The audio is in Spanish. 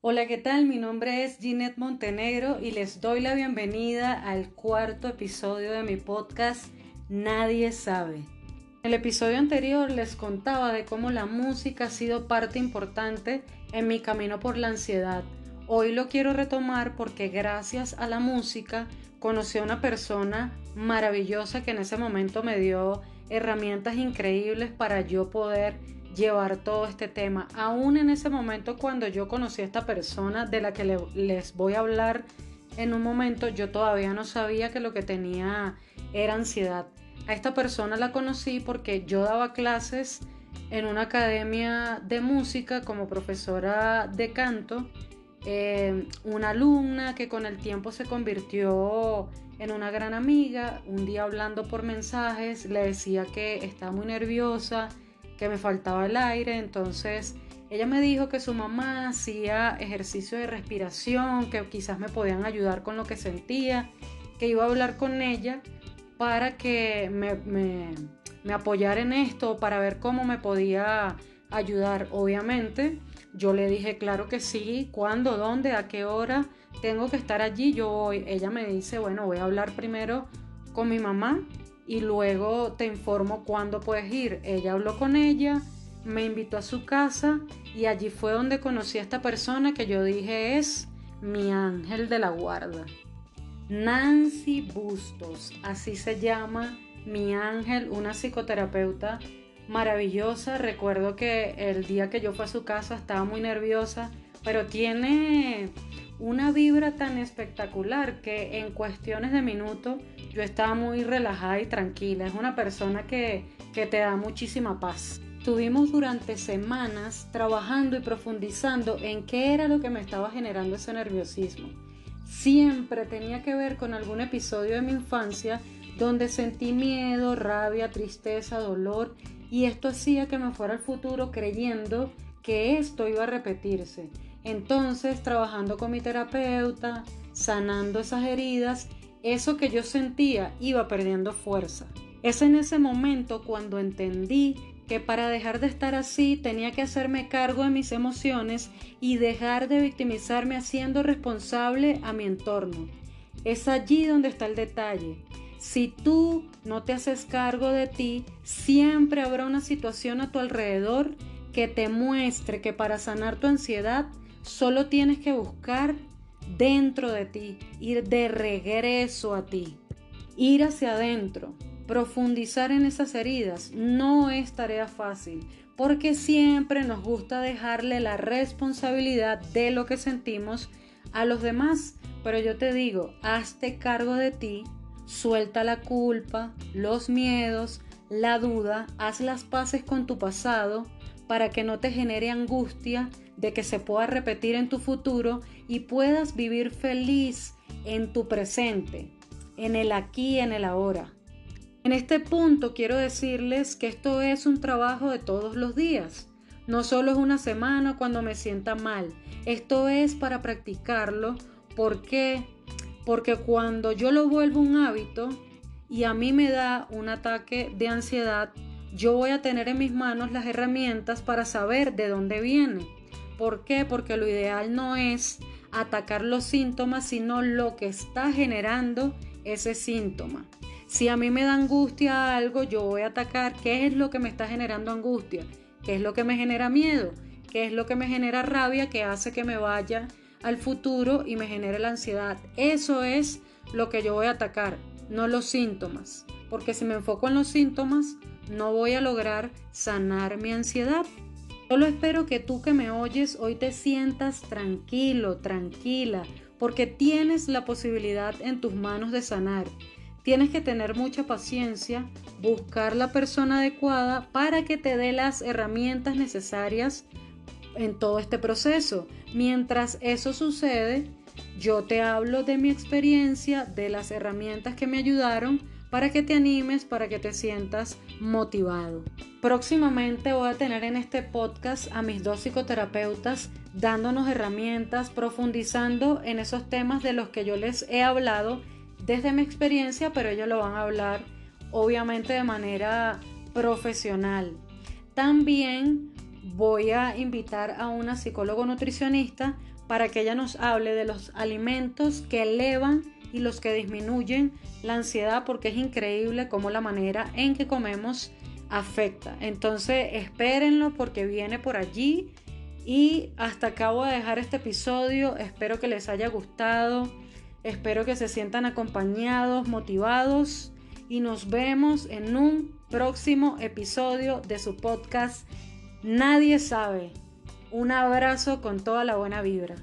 Hola, ¿qué tal? Mi nombre es Ginette Montenegro y les doy la bienvenida al cuarto episodio de mi podcast Nadie sabe. En el episodio anterior les contaba de cómo la música ha sido parte importante en mi camino por la ansiedad. Hoy lo quiero retomar porque gracias a la música conocí a una persona maravillosa que en ese momento me dio herramientas increíbles para yo poder llevar todo este tema. Aún en ese momento cuando yo conocí a esta persona de la que les voy a hablar en un momento, yo todavía no sabía que lo que tenía era ansiedad. A esta persona la conocí porque yo daba clases en una academia de música como profesora de canto. Eh, una alumna que con el tiempo se convirtió en una gran amiga. Un día hablando por mensajes le decía que estaba muy nerviosa que me faltaba el aire, entonces ella me dijo que su mamá hacía ejercicio de respiración, que quizás me podían ayudar con lo que sentía, que iba a hablar con ella para que me, me, apoyara en esto, para ver cómo me podía ayudar. Obviamente, yo le dije, claro que sí, cuándo, dónde, a qué hora tengo que estar allí. Yo voy. Ella me dice, bueno, voy a hablar primero con mi mamá y luego te informo cuándo puedes ir. Ella habló con ella, me invitó a su casa y allí fue donde conocí a esta persona que yo dije es mi ángel de la guarda. Nancy Bustos, así se llama mi ángel, una psicoterapeuta maravillosa. Recuerdo que el día que yo fui a su casa estaba muy nerviosa, pero tiene una vibra tan espectacular que en cuestiones de minutos yo estaba muy relajada y tranquila. Es una persona que, que te da muchísima paz. Estuvimos durante semanas trabajando y profundizando en qué era lo que me estaba generando ese nerviosismo. Siempre tenía que ver con algún episodio de mi infancia donde sentí miedo, rabia, tristeza, dolor y esto hacía que me fuera al futuro creyendo que esto iba a repetirse. Entonces, trabajando con mi terapeuta, sanando esas heridas, eso que yo sentía iba perdiendo fuerza. Es en ese momento cuando entendí que para dejar de estar así tenía que hacerme cargo de mis emociones y dejar de victimizarme haciendo responsable a mi entorno. Es allí donde está el detalle. Si tú no te haces cargo de ti, siempre habrá una situación a tu alrededor que te muestre que para sanar tu ansiedad Solo tienes que buscar dentro de ti, ir de regreso a ti, ir hacia adentro, profundizar en esas heridas. No es tarea fácil, porque siempre nos gusta dejarle la responsabilidad de lo que sentimos a los demás. Pero yo te digo, hazte cargo de ti, suelta la culpa, los miedos, la duda, haz las paces con tu pasado para que no te genere angustia de que se pueda repetir en tu futuro y puedas vivir feliz en tu presente, en el aquí en el ahora. En este punto quiero decirles que esto es un trabajo de todos los días. No solo es una semana cuando me sienta mal. Esto es para practicarlo. ¿Por qué? Porque cuando yo lo vuelvo un hábito y a mí me da un ataque de ansiedad, yo voy a tener en mis manos las herramientas para saber de dónde viene. ¿Por qué? Porque lo ideal no es atacar los síntomas, sino lo que está generando ese síntoma. Si a mí me da angustia algo, yo voy a atacar qué es lo que me está generando angustia, qué es lo que me genera miedo, qué es lo que me genera rabia, que hace que me vaya al futuro y me genere la ansiedad. Eso es lo que yo voy a atacar, no los síntomas. Porque si me enfoco en los síntomas, no voy a lograr sanar mi ansiedad. Solo espero que tú que me oyes hoy te sientas tranquilo, tranquila, porque tienes la posibilidad en tus manos de sanar. Tienes que tener mucha paciencia, buscar la persona adecuada para que te dé las herramientas necesarias en todo este proceso. Mientras eso sucede, yo te hablo de mi experiencia, de las herramientas que me ayudaron para que te animes, para que te sientas motivado. Próximamente voy a tener en este podcast a mis dos psicoterapeutas dándonos herramientas, profundizando en esos temas de los que yo les he hablado desde mi experiencia, pero ellos lo van a hablar obviamente de manera profesional. También voy a invitar a una psicólogo nutricionista para que ella nos hable de los alimentos que elevan y los que disminuyen la ansiedad porque es increíble cómo la manera en que comemos afecta. Entonces espérenlo porque viene por allí y hasta acabo de dejar este episodio. Espero que les haya gustado. Espero que se sientan acompañados, motivados y nos vemos en un próximo episodio de su podcast Nadie sabe. Un abrazo con toda la buena vibra.